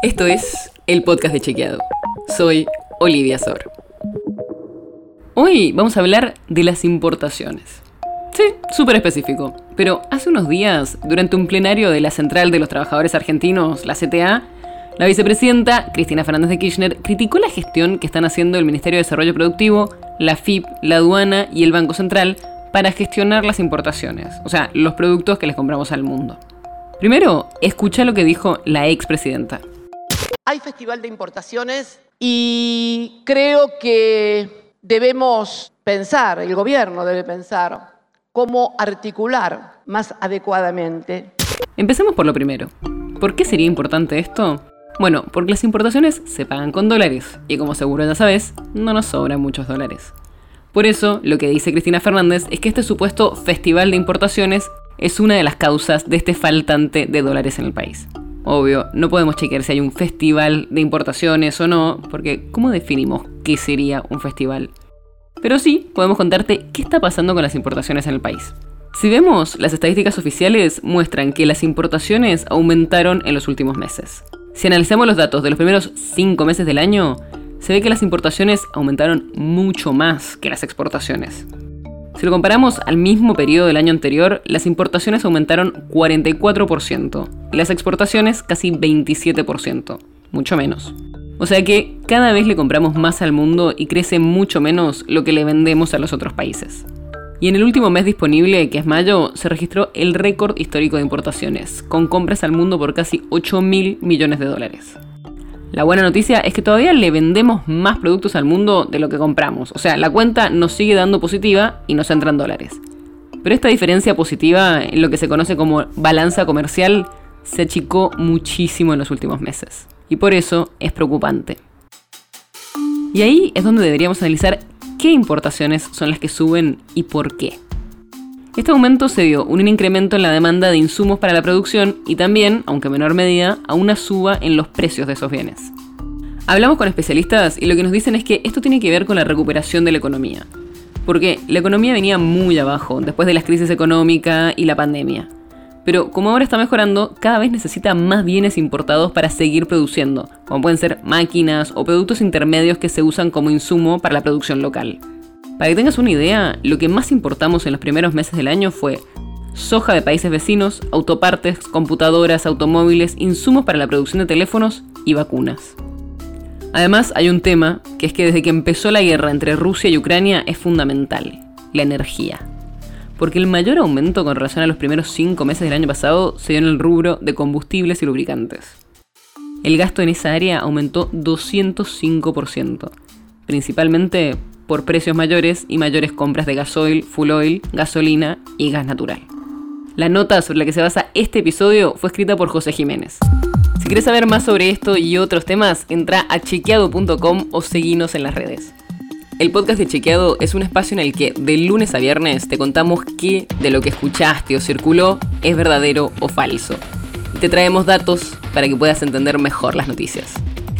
Esto es el podcast de Chequeado. Soy Olivia Sor. Hoy vamos a hablar de las importaciones. Sí, súper específico. Pero hace unos días, durante un plenario de la Central de los Trabajadores Argentinos, la CTA, la vicepresidenta Cristina Fernández de Kirchner criticó la gestión que están haciendo el Ministerio de Desarrollo Productivo, la FIP, la aduana y el Banco Central para gestionar las importaciones, o sea, los productos que les compramos al mundo. Primero, escucha lo que dijo la expresidenta. Hay festival de importaciones y creo que debemos pensar, el gobierno debe pensar, cómo articular más adecuadamente. Empecemos por lo primero. ¿Por qué sería importante esto? Bueno, porque las importaciones se pagan con dólares y como seguro ya sabes, no nos sobran muchos dólares. Por eso, lo que dice Cristina Fernández es que este supuesto festival de importaciones es una de las causas de este faltante de dólares en el país. Obvio, no podemos chequear si hay un festival de importaciones o no, porque ¿cómo definimos qué sería un festival? Pero sí, podemos contarte qué está pasando con las importaciones en el país. Si vemos, las estadísticas oficiales muestran que las importaciones aumentaron en los últimos meses. Si analizamos los datos de los primeros 5 meses del año, se ve que las importaciones aumentaron mucho más que las exportaciones. Si lo comparamos al mismo periodo del año anterior, las importaciones aumentaron 44% y las exportaciones casi 27%, mucho menos. O sea que cada vez le compramos más al mundo y crece mucho menos lo que le vendemos a los otros países. Y en el último mes disponible, que es mayo, se registró el récord histórico de importaciones, con compras al mundo por casi 8 mil millones de dólares. La buena noticia es que todavía le vendemos más productos al mundo de lo que compramos. O sea, la cuenta nos sigue dando positiva y nos entran dólares. Pero esta diferencia positiva, en lo que se conoce como balanza comercial, se achicó muchísimo en los últimos meses. Y por eso es preocupante. Y ahí es donde deberíamos analizar qué importaciones son las que suben y por qué. Este aumento se dio un incremento en la demanda de insumos para la producción y también, aunque en menor medida, a una suba en los precios de esos bienes. Hablamos con especialistas y lo que nos dicen es que esto tiene que ver con la recuperación de la economía. Porque la economía venía muy abajo después de la crisis económica y la pandemia. Pero como ahora está mejorando, cada vez necesita más bienes importados para seguir produciendo, como pueden ser máquinas o productos intermedios que se usan como insumo para la producción local. Para que tengas una idea, lo que más importamos en los primeros meses del año fue soja de países vecinos, autopartes, computadoras, automóviles, insumos para la producción de teléfonos y vacunas. Además, hay un tema que es que desde que empezó la guerra entre Rusia y Ucrania es fundamental, la energía. Porque el mayor aumento con relación a los primeros 5 meses del año pasado se dio en el rubro de combustibles y lubricantes. El gasto en esa área aumentó 205%, principalmente por precios mayores y mayores compras de gasoil, full oil, gasolina y gas natural. La nota sobre la que se basa este episodio fue escrita por José Jiménez. Si quieres saber más sobre esto y otros temas, entra a chequeado.com o seguinos en las redes. El podcast de Chequeado es un espacio en el que de lunes a viernes te contamos qué de lo que escuchaste o circuló es verdadero o falso. Y te traemos datos para que puedas entender mejor las noticias.